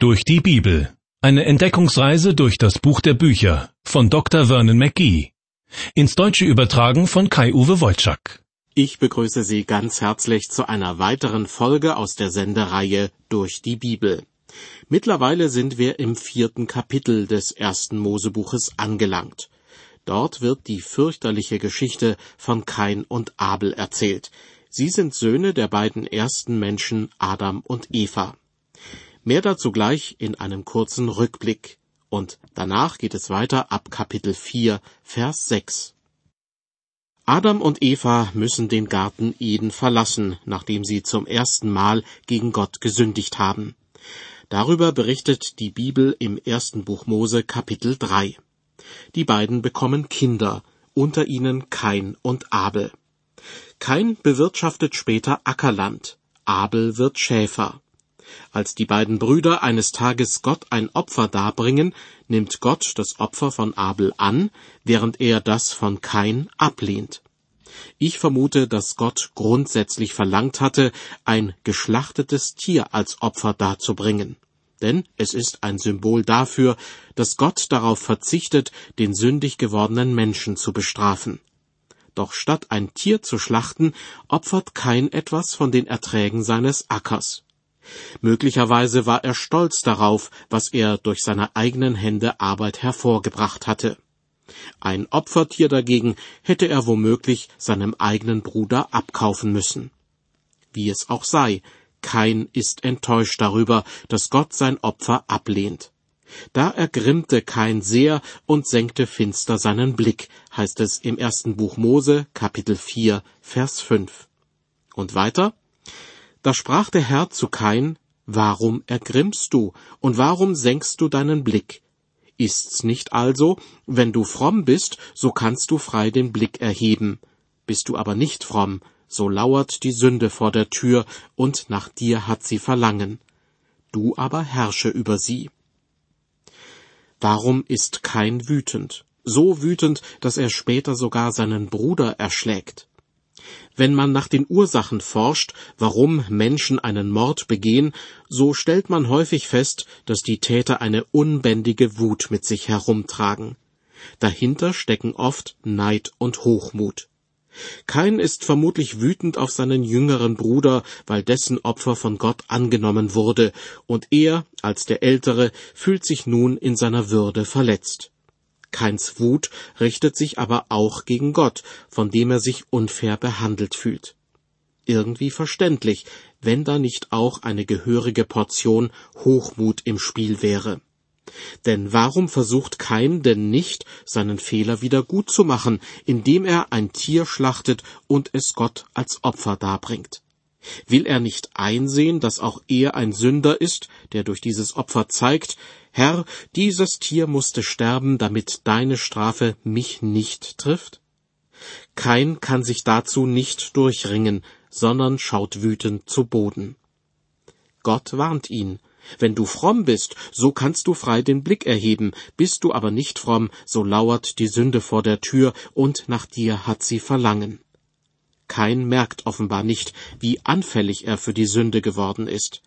Durch die Bibel. Eine Entdeckungsreise durch das Buch der Bücher von Dr. Vernon McGee. Ins Deutsche übertragen von Kai-Uwe Wolczak. Ich begrüße Sie ganz herzlich zu einer weiteren Folge aus der Sendereihe Durch die Bibel. Mittlerweile sind wir im vierten Kapitel des ersten Mosebuches angelangt. Dort wird die fürchterliche Geschichte von Kain und Abel erzählt. Sie sind Söhne der beiden ersten Menschen Adam und Eva. Mehr dazu gleich in einem kurzen Rückblick. Und danach geht es weiter ab Kapitel 4, Vers 6. Adam und Eva müssen den Garten Eden verlassen, nachdem sie zum ersten Mal gegen Gott gesündigt haben. Darüber berichtet die Bibel im ersten Buch Mose Kapitel 3. Die beiden bekommen Kinder, unter ihnen Kain und Abel. Kain bewirtschaftet später Ackerland, Abel wird Schäfer. Als die beiden Brüder eines Tages Gott ein Opfer darbringen, nimmt Gott das Opfer von Abel an, während er das von Kain ablehnt. Ich vermute, dass Gott grundsätzlich verlangt hatte, ein geschlachtetes Tier als Opfer darzubringen. Denn es ist ein Symbol dafür, dass Gott darauf verzichtet, den sündig gewordenen Menschen zu bestrafen. Doch statt ein Tier zu schlachten, opfert kein etwas von den Erträgen seines Ackers. Möglicherweise war er stolz darauf, was er durch seine eigenen Hände Arbeit hervorgebracht hatte. Ein Opfertier dagegen hätte er womöglich seinem eigenen Bruder abkaufen müssen. Wie es auch sei, kein ist enttäuscht darüber, dass Gott sein Opfer ablehnt. Da ergrimmte Kain sehr und senkte finster seinen Blick, heißt es im ersten Buch Mose, Kapitel 4, Vers 5. Und weiter? Da sprach der Herr zu Kain, Warum ergrimmst du, und warum senkst du deinen Blick? Ist's nicht also, wenn du fromm bist, so kannst du frei den Blick erheben. Bist du aber nicht fromm, so lauert die Sünde vor der Tür, und nach dir hat sie Verlangen. Du aber herrsche über sie. Warum ist Kain wütend? So wütend, dass er später sogar seinen Bruder erschlägt. Wenn man nach den Ursachen forscht, warum Menschen einen Mord begehen, so stellt man häufig fest, dass die Täter eine unbändige Wut mit sich herumtragen. Dahinter stecken oft Neid und Hochmut. Kain ist vermutlich wütend auf seinen jüngeren Bruder, weil dessen Opfer von Gott angenommen wurde, und er, als der Ältere, fühlt sich nun in seiner Würde verletzt. Keins Wut richtet sich aber auch gegen Gott, von dem er sich unfair behandelt fühlt. Irgendwie verständlich, wenn da nicht auch eine gehörige Portion Hochmut im Spiel wäre. Denn warum versucht Kain denn nicht, seinen Fehler wieder gut zu machen, indem er ein Tier schlachtet und es Gott als Opfer darbringt? Will er nicht einsehen, dass auch er ein Sünder ist, der durch dieses Opfer zeigt, Herr, dieses Tier musste sterben, damit deine Strafe mich nicht trifft? Kein kann sich dazu nicht durchringen, sondern schaut wütend zu Boden. Gott warnt ihn. Wenn du fromm bist, so kannst du frei den Blick erheben, bist du aber nicht fromm, so lauert die Sünde vor der Tür, und nach dir hat sie Verlangen. Kein merkt offenbar nicht, wie anfällig er für die Sünde geworden ist.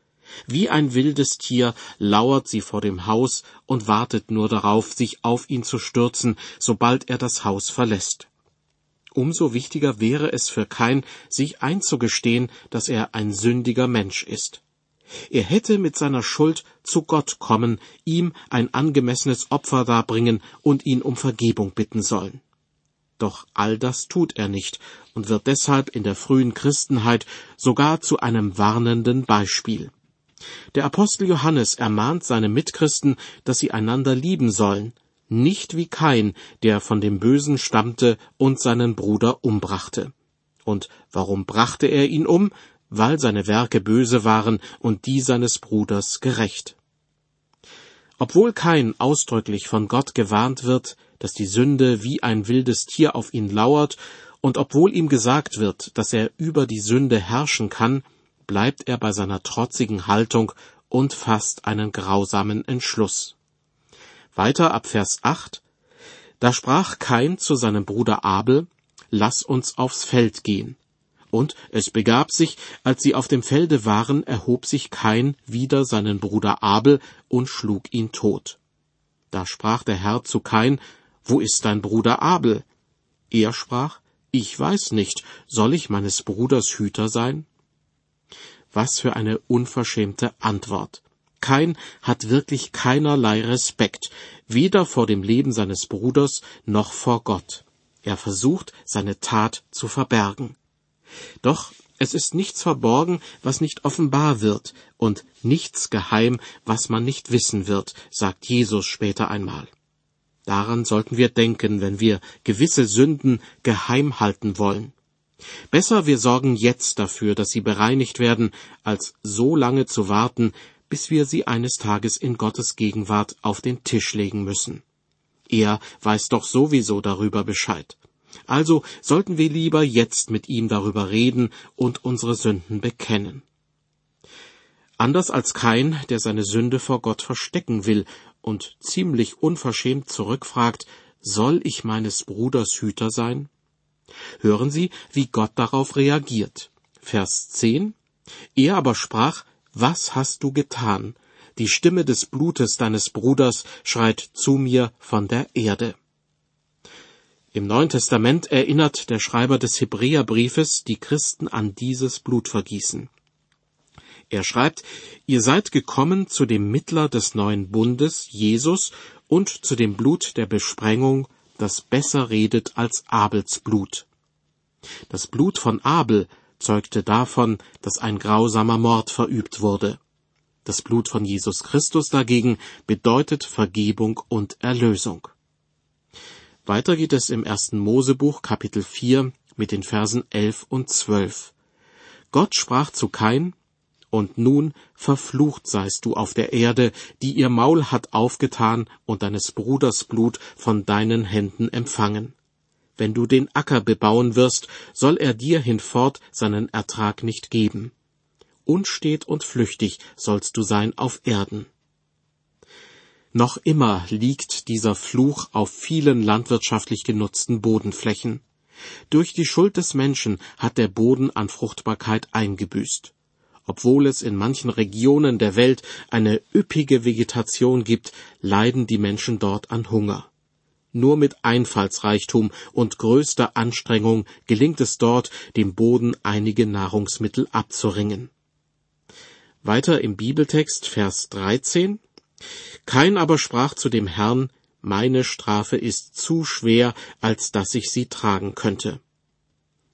Wie ein wildes Tier lauert sie vor dem Haus und wartet nur darauf, sich auf ihn zu stürzen, sobald er das Haus verlässt. Umso wichtiger wäre es für Kain, sich einzugestehen, dass er ein sündiger Mensch ist. Er hätte mit seiner Schuld zu Gott kommen, ihm ein angemessenes Opfer darbringen und ihn um Vergebung bitten sollen. Doch all das tut er nicht und wird deshalb in der frühen Christenheit sogar zu einem warnenden Beispiel. Der Apostel Johannes ermahnt seine Mitchristen, dass sie einander lieben sollen, nicht wie Kain, der von dem Bösen stammte und seinen Bruder umbrachte. Und warum brachte er ihn um? Weil seine Werke böse waren und die seines Bruders gerecht. Obwohl Kain ausdrücklich von Gott gewarnt wird, dass die Sünde wie ein wildes Tier auf ihn lauert, und obwohl ihm gesagt wird, dass er über die Sünde herrschen kann, bleibt er bei seiner trotzigen Haltung und fasst einen grausamen Entschluss. Weiter ab Vers 8. Da sprach Kain zu seinem Bruder Abel, Lass uns aufs Feld gehen. Und es begab sich, als sie auf dem Felde waren, erhob sich Kain wider seinen Bruder Abel und schlug ihn tot. Da sprach der Herr zu Kain, Wo ist dein Bruder Abel? Er sprach, Ich weiß nicht, soll ich meines Bruders Hüter sein? Was für eine unverschämte Antwort. Kain hat wirklich keinerlei Respekt, weder vor dem Leben seines Bruders noch vor Gott. Er versucht, seine Tat zu verbergen. Doch es ist nichts verborgen, was nicht offenbar wird, und nichts geheim, was man nicht wissen wird, sagt Jesus später einmal. Daran sollten wir denken, wenn wir gewisse Sünden geheim halten wollen. Besser wir sorgen jetzt dafür, dass sie bereinigt werden, als so lange zu warten, bis wir sie eines Tages in Gottes Gegenwart auf den Tisch legen müssen. Er weiß doch sowieso darüber Bescheid. Also sollten wir lieber jetzt mit ihm darüber reden und unsere Sünden bekennen. Anders als Kain, der seine Sünde vor Gott verstecken will und ziemlich unverschämt zurückfragt, soll ich meines Bruders Hüter sein? Hören Sie, wie Gott darauf reagiert. Vers 10. Er aber sprach, was hast du getan? Die Stimme des Blutes deines Bruders schreit zu mir von der Erde. Im Neuen Testament erinnert der Schreiber des Hebräerbriefes die Christen an dieses Blutvergießen. Er schreibt, ihr seid gekommen zu dem Mittler des neuen Bundes, Jesus, und zu dem Blut der Besprengung, das besser redet als Abels Blut. Das Blut von Abel zeugte davon, dass ein grausamer Mord verübt wurde. Das Blut von Jesus Christus dagegen bedeutet Vergebung und Erlösung. Weiter geht es im ersten Mosebuch Kapitel 4 mit den Versen 11 und 12. Gott sprach zu Kain, und nun verflucht seist du auf der Erde, die ihr Maul hat aufgetan und deines Bruders Blut von deinen Händen empfangen. Wenn du den Acker bebauen wirst, soll er dir hinfort seinen Ertrag nicht geben. Unstet und flüchtig sollst du sein auf Erden. Noch immer liegt dieser Fluch auf vielen landwirtschaftlich genutzten Bodenflächen. Durch die Schuld des Menschen hat der Boden an Fruchtbarkeit eingebüßt. Obwohl es in manchen Regionen der Welt eine üppige Vegetation gibt, leiden die Menschen dort an Hunger. Nur mit Einfallsreichtum und größter Anstrengung gelingt es dort, dem Boden einige Nahrungsmittel abzuringen. Weiter im Bibeltext Vers 13 kein aber sprach zu dem Herrn, meine Strafe ist zu schwer, als dass ich sie tragen könnte.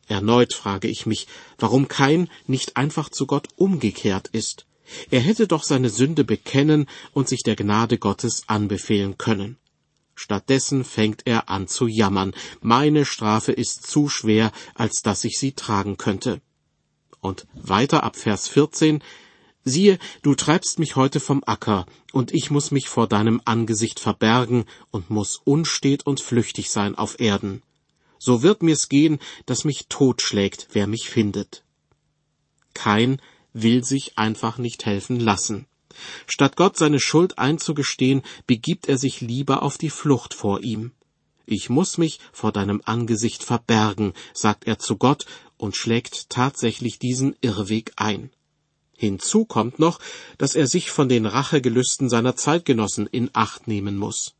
Erneut frage ich mich, warum Kain nicht einfach zu Gott umgekehrt ist. Er hätte doch seine Sünde bekennen und sich der Gnade Gottes anbefehlen können. Stattdessen fängt er an zu jammern. Meine Strafe ist zu schwer, als dass ich sie tragen könnte. Und weiter ab Vers 14 Siehe, du treibst mich heute vom Acker, und ich muss mich vor deinem Angesicht verbergen und muss unstet und flüchtig sein auf Erden. So wird mir's gehen, dass mich totschlägt, wer mich findet. Kein will sich einfach nicht helfen lassen. Statt Gott seine Schuld einzugestehen, begibt er sich lieber auf die Flucht vor ihm. Ich muss mich vor deinem Angesicht verbergen, sagt er zu Gott und schlägt tatsächlich diesen Irrweg ein. Hinzu kommt noch, dass er sich von den Rachegelüsten seiner Zeitgenossen in Acht nehmen muss.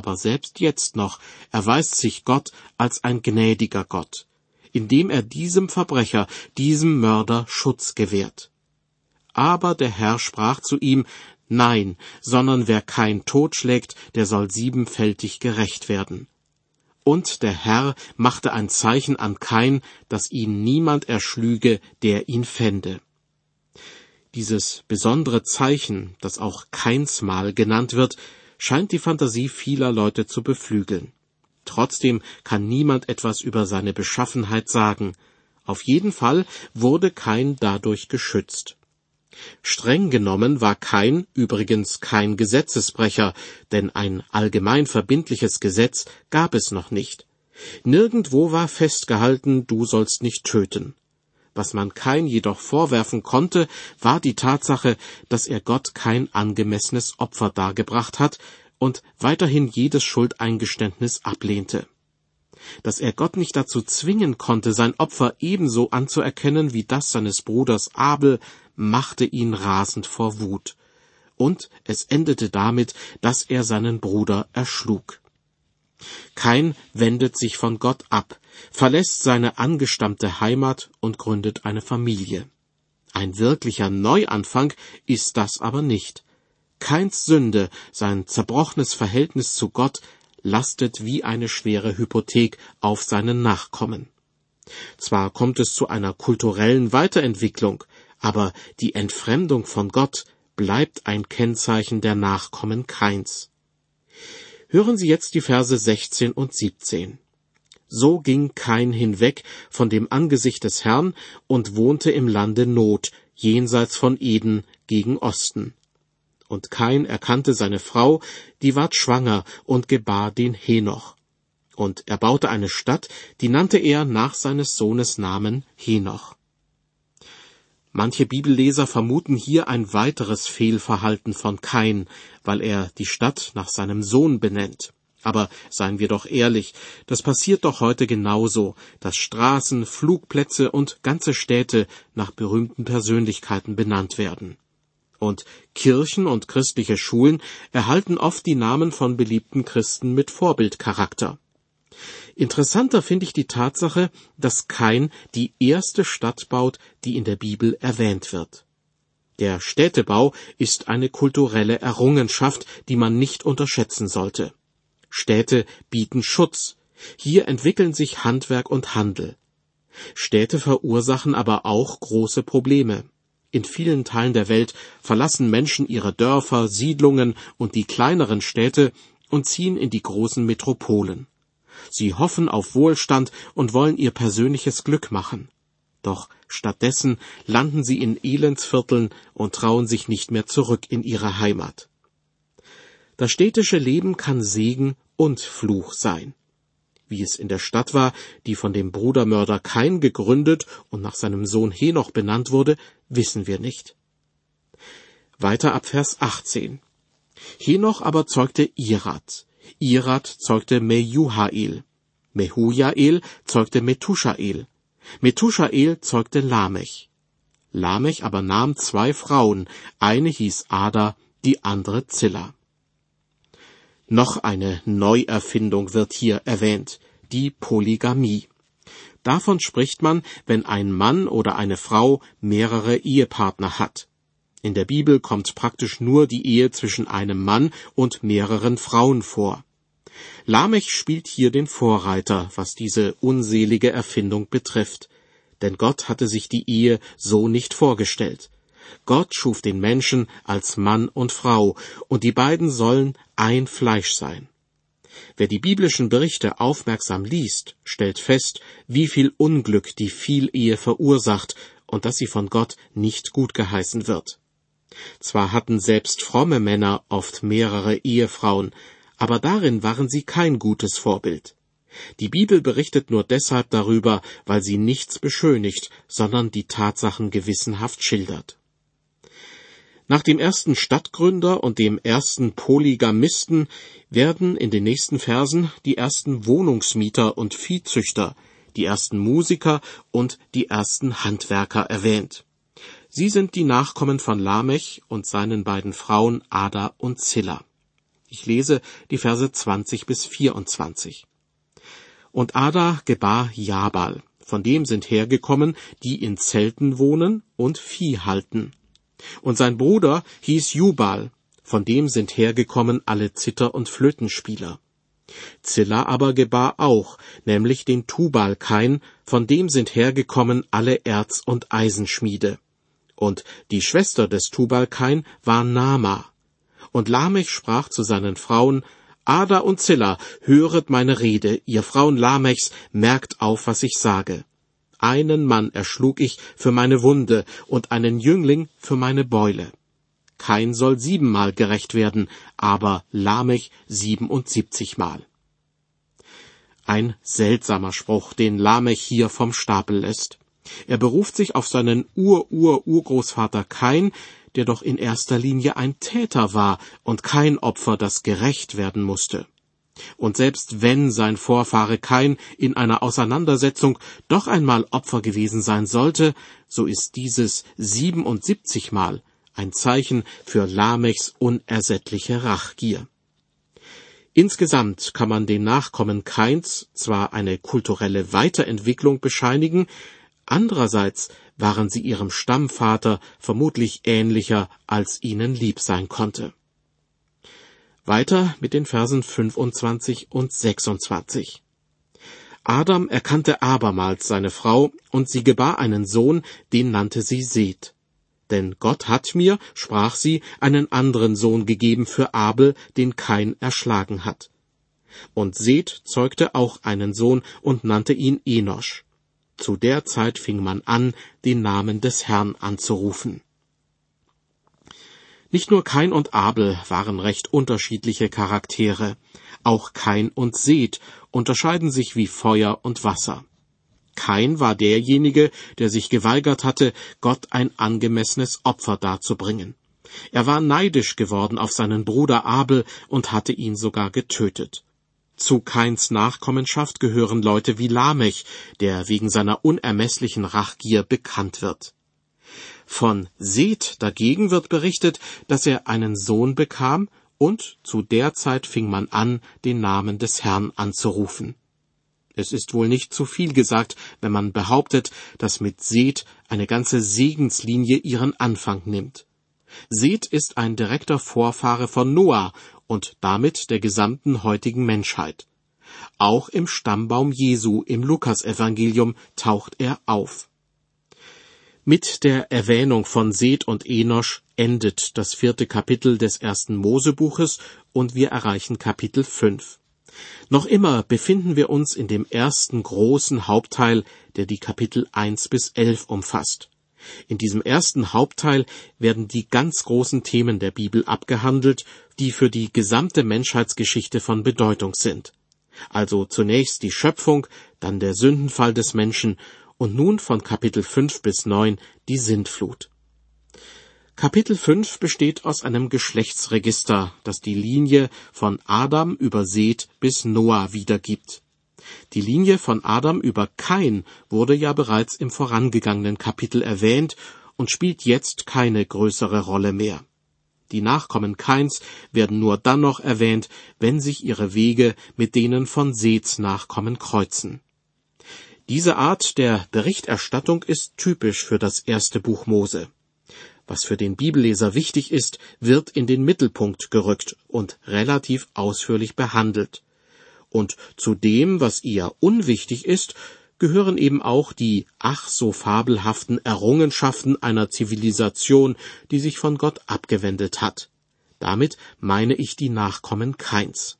Aber selbst jetzt noch erweist sich Gott als ein gnädiger Gott, indem er diesem Verbrecher, diesem Mörder Schutz gewährt. Aber der Herr sprach zu ihm, Nein, sondern wer kein Tod schlägt, der soll siebenfältig gerecht werden. Und der Herr machte ein Zeichen an Kain, dass ihn niemand erschlüge, der ihn fände. Dieses besondere Zeichen, das auch Keinsmal genannt wird, scheint die Fantasie vieler Leute zu beflügeln. Trotzdem kann niemand etwas über seine Beschaffenheit sagen. Auf jeden Fall wurde Kain dadurch geschützt. Streng genommen war Kain übrigens kein Gesetzesbrecher, denn ein allgemein verbindliches Gesetz gab es noch nicht. Nirgendwo war festgehalten, du sollst nicht töten. Was man Kain jedoch vorwerfen konnte, war die Tatsache, dass er Gott kein angemessenes Opfer dargebracht hat und weiterhin jedes Schuldeingeständnis ablehnte. Dass er Gott nicht dazu zwingen konnte, sein Opfer ebenso anzuerkennen wie das seines Bruders Abel, machte ihn rasend vor Wut. Und es endete damit, dass er seinen Bruder erschlug. Kain wendet sich von Gott ab, verlässt seine angestammte Heimat und gründet eine Familie. Ein wirklicher Neuanfang ist das aber nicht. Keins Sünde, sein zerbrochenes Verhältnis zu Gott, lastet wie eine schwere Hypothek auf seinen Nachkommen. Zwar kommt es zu einer kulturellen Weiterentwicklung, aber die Entfremdung von Gott bleibt ein Kennzeichen der Nachkommen Keins. Hören Sie jetzt die Verse 16 und 17. So ging Kain hinweg von dem Angesicht des Herrn und wohnte im Lande Not, jenseits von Eden gegen Osten. Und Kain erkannte seine Frau, die ward schwanger und gebar den Henoch. Und er baute eine Stadt, die nannte er nach seines Sohnes Namen Henoch. Manche Bibelleser vermuten hier ein weiteres Fehlverhalten von Kain, weil er die Stadt nach seinem Sohn benennt. Aber seien wir doch ehrlich, das passiert doch heute genauso, dass Straßen, Flugplätze und ganze Städte nach berühmten Persönlichkeiten benannt werden. Und Kirchen und christliche Schulen erhalten oft die Namen von beliebten Christen mit Vorbildcharakter. Interessanter finde ich die Tatsache, dass Kain die erste Stadt baut, die in der Bibel erwähnt wird. Der Städtebau ist eine kulturelle Errungenschaft, die man nicht unterschätzen sollte. Städte bieten Schutz. Hier entwickeln sich Handwerk und Handel. Städte verursachen aber auch große Probleme. In vielen Teilen der Welt verlassen Menschen ihre Dörfer, Siedlungen und die kleineren Städte und ziehen in die großen Metropolen. Sie hoffen auf Wohlstand und wollen ihr persönliches Glück machen. Doch stattdessen landen sie in Elendsvierteln und trauen sich nicht mehr zurück in ihre Heimat. Das städtische Leben kann Segen und Fluch sein. Wie es in der Stadt war, die von dem Brudermörder Kain gegründet und nach seinem Sohn Henoch benannt wurde, wissen wir nicht. Weiter ab Vers 18. Henoch aber zeugte Irat, Irat zeugte Mejuhael. Mehujael zeugte Metushael. Metushael zeugte Lamech. Lamech aber nahm zwei Frauen, eine hieß Ada, die andere Zilla. Noch eine Neuerfindung wird hier erwähnt, die Polygamie. Davon spricht man, wenn ein Mann oder eine Frau mehrere Ehepartner hat. In der Bibel kommt praktisch nur die Ehe zwischen einem Mann und mehreren Frauen vor. Lamech spielt hier den Vorreiter, was diese unselige Erfindung betrifft. Denn Gott hatte sich die Ehe so nicht vorgestellt. Gott schuf den Menschen als Mann und Frau, und die beiden sollen ein Fleisch sein. Wer die biblischen Berichte aufmerksam liest, stellt fest, wie viel Unglück die Vielehe verursacht und dass sie von Gott nicht gut geheißen wird. Zwar hatten selbst fromme Männer oft mehrere Ehefrauen, aber darin waren sie kein gutes Vorbild. Die Bibel berichtet nur deshalb darüber, weil sie nichts beschönigt, sondern die Tatsachen gewissenhaft schildert. Nach dem ersten Stadtgründer und dem ersten Polygamisten werden in den nächsten Versen die ersten Wohnungsmieter und Viehzüchter, die ersten Musiker und die ersten Handwerker erwähnt. Sie sind die Nachkommen von Lamech und seinen beiden Frauen Ada und Zilla. Ich lese die Verse 20 bis 24. Und Ada gebar Jabal, von dem sind hergekommen, die in Zelten wohnen und Vieh halten. Und sein Bruder hieß Jubal, von dem sind hergekommen alle Zither- und Flötenspieler. Zilla aber gebar auch, nämlich den Tubalkain, von dem sind hergekommen alle Erz- und Eisenschmiede und die Schwester des Tubalkain war Nama. Und Lamech sprach zu seinen Frauen, Ada und Zilla, höret meine Rede, ihr Frauen Lamechs, merkt auf, was ich sage. Einen Mann erschlug ich für meine Wunde und einen Jüngling für meine Beule. Kein soll siebenmal gerecht werden, aber Lamech siebenundsiebzigmal. Ein seltsamer Spruch, den Lamech hier vom Stapel lässt. Er beruft sich auf seinen Ur-Ur-Urgroßvater Kain, der doch in erster Linie ein Täter war und kein Opfer, das gerecht werden musste. Und selbst wenn sein Vorfahre Kain in einer Auseinandersetzung doch einmal Opfer gewesen sein sollte, so ist dieses 77 Mal ein Zeichen für Lamechs unersättliche Rachgier. Insgesamt kann man den Nachkommen Kains zwar eine kulturelle Weiterentwicklung bescheinigen, andererseits waren sie ihrem Stammvater vermutlich ähnlicher, als ihnen lieb sein konnte. Weiter mit den Versen 25 und 26. Adam erkannte abermals seine Frau, und sie gebar einen Sohn, den nannte sie Seth. Denn Gott hat mir, sprach sie, einen anderen Sohn gegeben für Abel, den Kain erschlagen hat. Und Seth zeugte auch einen Sohn und nannte ihn Enosch. Zu der Zeit fing man an, den Namen des Herrn anzurufen. Nicht nur Kain und Abel waren recht unterschiedliche Charaktere, auch Kain und Seth unterscheiden sich wie Feuer und Wasser. Kain war derjenige, der sich geweigert hatte, Gott ein angemessenes Opfer darzubringen. Er war neidisch geworden auf seinen Bruder Abel und hatte ihn sogar getötet. Zu Kains Nachkommenschaft gehören Leute wie Lamech, der wegen seiner unermesslichen Rachgier bekannt wird. Von Seth dagegen wird berichtet, dass er einen Sohn bekam, und zu der Zeit fing man an, den Namen des Herrn anzurufen. Es ist wohl nicht zu viel gesagt, wenn man behauptet, dass mit Seth eine ganze Segenslinie ihren Anfang nimmt. Seth ist ein direkter Vorfahre von Noah und damit der gesamten heutigen Menschheit. Auch im Stammbaum Jesu im Lukasevangelium taucht er auf. Mit der Erwähnung von Seth und Enosch endet das vierte Kapitel des ersten Mosebuches und wir erreichen Kapitel fünf. Noch immer befinden wir uns in dem ersten großen Hauptteil, der die Kapitel eins bis elf umfasst. In diesem ersten Hauptteil werden die ganz großen Themen der Bibel abgehandelt, die für die gesamte Menschheitsgeschichte von Bedeutung sind. Also zunächst die Schöpfung, dann der Sündenfall des Menschen und nun von Kapitel 5 bis 9 die Sintflut. Kapitel 5 besteht aus einem Geschlechtsregister, das die Linie von Adam über Seth bis Noah wiedergibt. Die Linie von Adam über Kain wurde ja bereits im vorangegangenen Kapitel erwähnt und spielt jetzt keine größere Rolle mehr. Die Nachkommen Kains werden nur dann noch erwähnt, wenn sich ihre Wege mit denen von Seths Nachkommen kreuzen. Diese Art der Berichterstattung ist typisch für das erste Buch Mose. Was für den Bibelleser wichtig ist, wird in den Mittelpunkt gerückt und relativ ausführlich behandelt. Und zu dem, was eher unwichtig ist, gehören eben auch die ach so fabelhaften Errungenschaften einer Zivilisation, die sich von Gott abgewendet hat. Damit meine ich die Nachkommen Keins.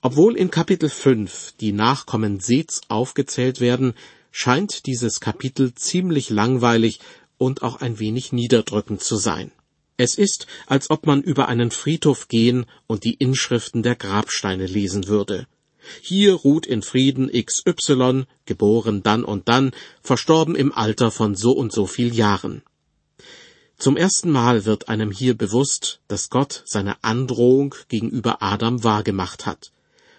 Obwohl in Kapitel 5 die Nachkommen Seths aufgezählt werden, scheint dieses Kapitel ziemlich langweilig und auch ein wenig niederdrückend zu sein. Es ist, als ob man über einen Friedhof gehen und die Inschriften der Grabsteine lesen würde. Hier ruht in Frieden XY, geboren dann und dann, verstorben im Alter von so und so viel Jahren. Zum ersten Mal wird einem hier bewusst, dass Gott seine Androhung gegenüber Adam wahrgemacht hat.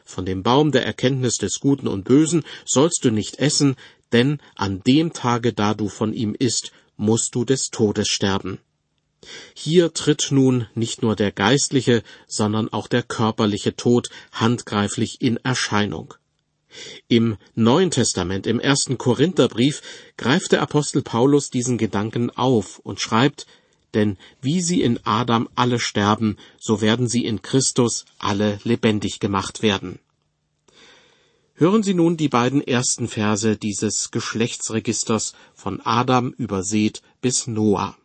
Von dem Baum der Erkenntnis des Guten und Bösen sollst du nicht essen, denn an dem Tage, da du von ihm isst, musst du des Todes sterben. Hier tritt nun nicht nur der geistliche, sondern auch der körperliche Tod handgreiflich in Erscheinung. Im Neuen Testament, im ersten Korintherbrief, greift der Apostel Paulus diesen Gedanken auf und schreibt, denn wie sie in Adam alle sterben, so werden sie in Christus alle lebendig gemacht werden. Hören Sie nun die beiden ersten Verse dieses Geschlechtsregisters von Adam über Seth bis Noah.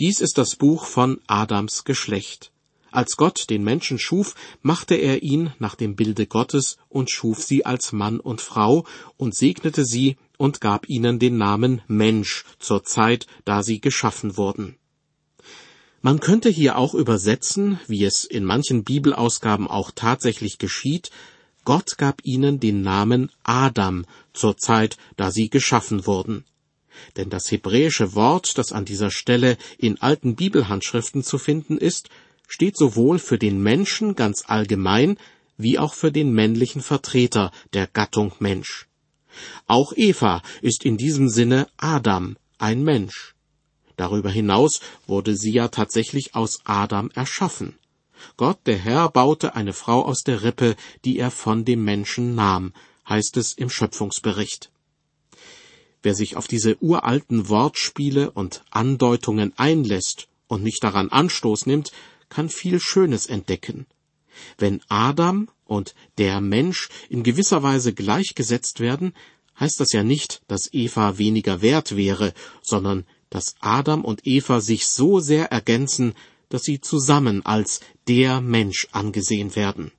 Dies ist das Buch von Adams Geschlecht. Als Gott den Menschen schuf, machte er ihn nach dem Bilde Gottes und schuf sie als Mann und Frau und segnete sie und gab ihnen den Namen Mensch zur Zeit, da sie geschaffen wurden. Man könnte hier auch übersetzen, wie es in manchen Bibelausgaben auch tatsächlich geschieht, Gott gab ihnen den Namen Adam zur Zeit, da sie geschaffen wurden. Denn das hebräische Wort, das an dieser Stelle in alten Bibelhandschriften zu finden ist, steht sowohl für den Menschen ganz allgemein wie auch für den männlichen Vertreter der Gattung Mensch. Auch Eva ist in diesem Sinne Adam, ein Mensch. Darüber hinaus wurde sie ja tatsächlich aus Adam erschaffen. Gott, der Herr, baute eine Frau aus der Rippe, die er von dem Menschen nahm, heißt es im Schöpfungsbericht. Wer sich auf diese uralten Wortspiele und Andeutungen einlässt und nicht daran Anstoß nimmt, kann viel Schönes entdecken. Wenn Adam und der Mensch in gewisser Weise gleichgesetzt werden, heißt das ja nicht, dass Eva weniger wert wäre, sondern dass Adam und Eva sich so sehr ergänzen, dass sie zusammen als der Mensch angesehen werden.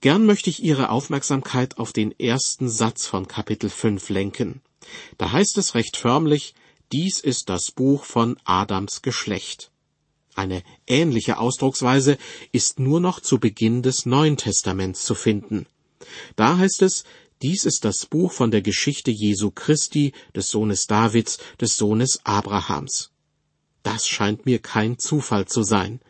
Gern möchte ich Ihre Aufmerksamkeit auf den ersten Satz von Kapitel 5 lenken. Da heißt es recht förmlich, dies ist das Buch von Adams Geschlecht. Eine ähnliche Ausdrucksweise ist nur noch zu Beginn des Neuen Testaments zu finden. Da heißt es, dies ist das Buch von der Geschichte Jesu Christi, des Sohnes Davids, des Sohnes Abrahams. Das scheint mir kein Zufall zu sein,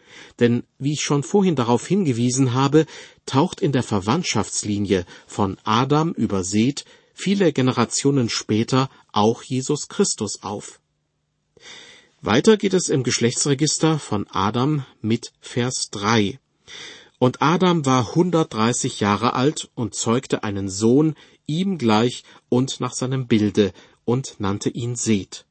denn wie ich schon vorhin darauf hingewiesen habe, taucht in der Verwandtschaftslinie von Adam über Seth viele Generationen später auch Jesus Christus auf. Weiter geht es im Geschlechtsregister von Adam mit Vers 3. Und Adam war 130 Jahre alt und zeugte einen Sohn ihm gleich und nach seinem Bilde und nannte ihn Seth.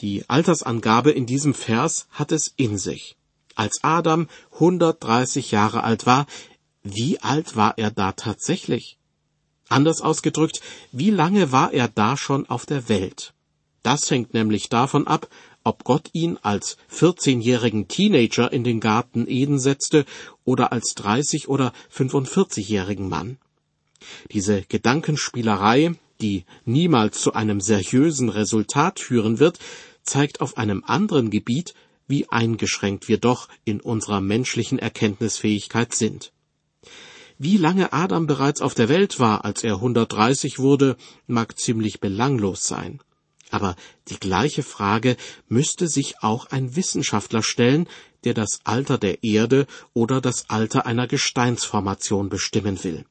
Die Altersangabe in diesem Vers hat es in sich. Als Adam 130 Jahre alt war, wie alt war er da tatsächlich? Anders ausgedrückt, wie lange war er da schon auf der Welt? Das hängt nämlich davon ab, ob Gott ihn als 14-jährigen Teenager in den Garten Eden setzte oder als 30 oder 45-jährigen Mann. Diese Gedankenspielerei, die niemals zu einem seriösen Resultat führen wird, zeigt auf einem anderen Gebiet, wie eingeschränkt wir doch in unserer menschlichen Erkenntnisfähigkeit sind. Wie lange Adam bereits auf der Welt war, als er 130 wurde, mag ziemlich belanglos sein. Aber die gleiche Frage müsste sich auch ein Wissenschaftler stellen, der das Alter der Erde oder das Alter einer Gesteinsformation bestimmen will.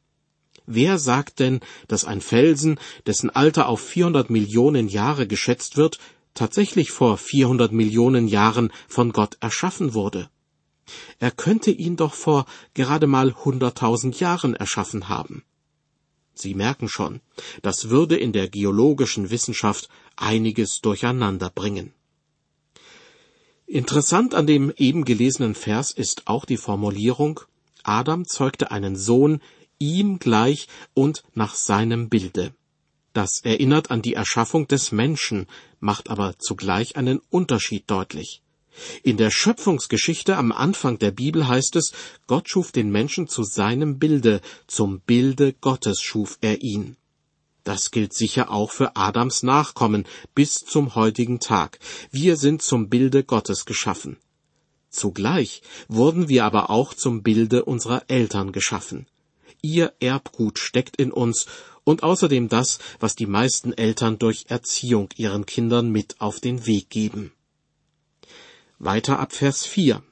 Wer sagt denn, dass ein Felsen, dessen Alter auf 400 Millionen Jahre geschätzt wird, tatsächlich vor 400 Millionen Jahren von Gott erschaffen wurde? Er könnte ihn doch vor gerade mal hunderttausend Jahren erschaffen haben. Sie merken schon, das würde in der geologischen Wissenschaft einiges durcheinander bringen. Interessant an dem eben gelesenen Vers ist auch die Formulierung Adam zeugte einen Sohn ihm gleich und nach seinem Bilde. Das erinnert an die Erschaffung des Menschen, macht aber zugleich einen Unterschied deutlich. In der Schöpfungsgeschichte am Anfang der Bibel heißt es, Gott schuf den Menschen zu seinem Bilde, zum Bilde Gottes schuf er ihn. Das gilt sicher auch für Adams Nachkommen bis zum heutigen Tag. Wir sind zum Bilde Gottes geschaffen. Zugleich wurden wir aber auch zum Bilde unserer Eltern geschaffen. Ihr Erbgut steckt in uns und außerdem das, was die meisten Eltern durch Erziehung ihren Kindern mit auf den Weg geben. Weiter ab Vers 4.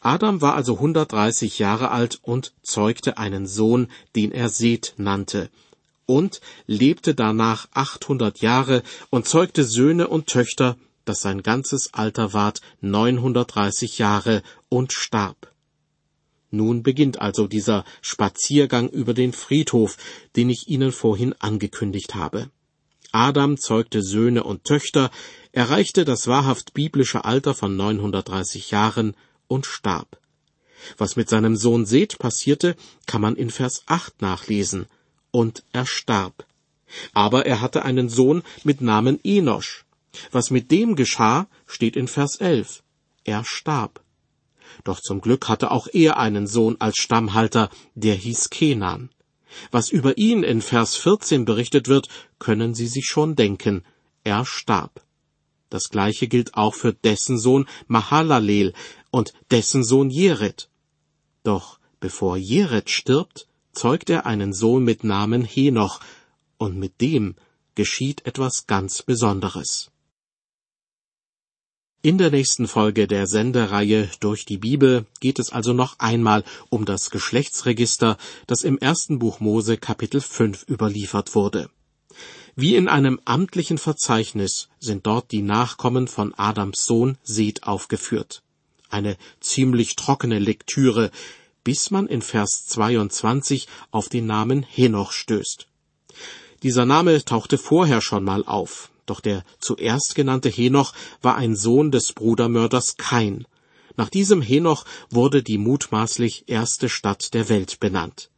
Adam war also 130 Jahre alt und zeugte einen Sohn, den er Seth nannte, und lebte danach 800 Jahre und zeugte Söhne und Töchter, dass sein ganzes Alter ward 930 Jahre und starb. Nun beginnt also dieser Spaziergang über den Friedhof, den ich Ihnen vorhin angekündigt habe. Adam zeugte Söhne und Töchter, erreichte das wahrhaft biblische Alter von 930 Jahren und starb. Was mit seinem Sohn Seth passierte, kann man in Vers 8 nachlesen. Und er starb. Aber er hatte einen Sohn mit Namen Enosch. Was mit dem geschah, steht in Vers 11. Er starb. Doch zum Glück hatte auch er einen Sohn als Stammhalter, der hieß Kenan. Was über ihn in Vers 14 berichtet wird, können Sie sich schon denken. Er starb. Das gleiche gilt auch für dessen Sohn Mahalalel und dessen Sohn Jered. Doch bevor Jered stirbt, zeugt er einen Sohn mit Namen Henoch, und mit dem geschieht etwas ganz Besonderes. In der nächsten Folge der Sendereihe Durch die Bibel geht es also noch einmal um das Geschlechtsregister, das im ersten Buch Mose Kapitel 5 überliefert wurde. Wie in einem amtlichen Verzeichnis sind dort die Nachkommen von Adams Sohn Seth aufgeführt. Eine ziemlich trockene Lektüre, bis man in Vers 22 auf den Namen Henoch stößt. Dieser Name tauchte vorher schon mal auf, doch der zuerst genannte Henoch war ein Sohn des Brudermörders Kain. Nach diesem Henoch wurde die mutmaßlich erste Stadt der Welt benannt.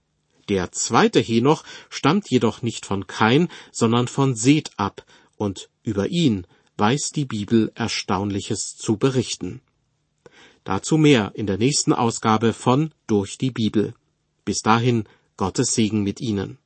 Der zweite Henoch stammt jedoch nicht von Kain, sondern von Seth ab, und über ihn weiß die Bibel Erstaunliches zu berichten. Dazu mehr in der nächsten Ausgabe von Durch die Bibel. Bis dahin Gottes Segen mit Ihnen.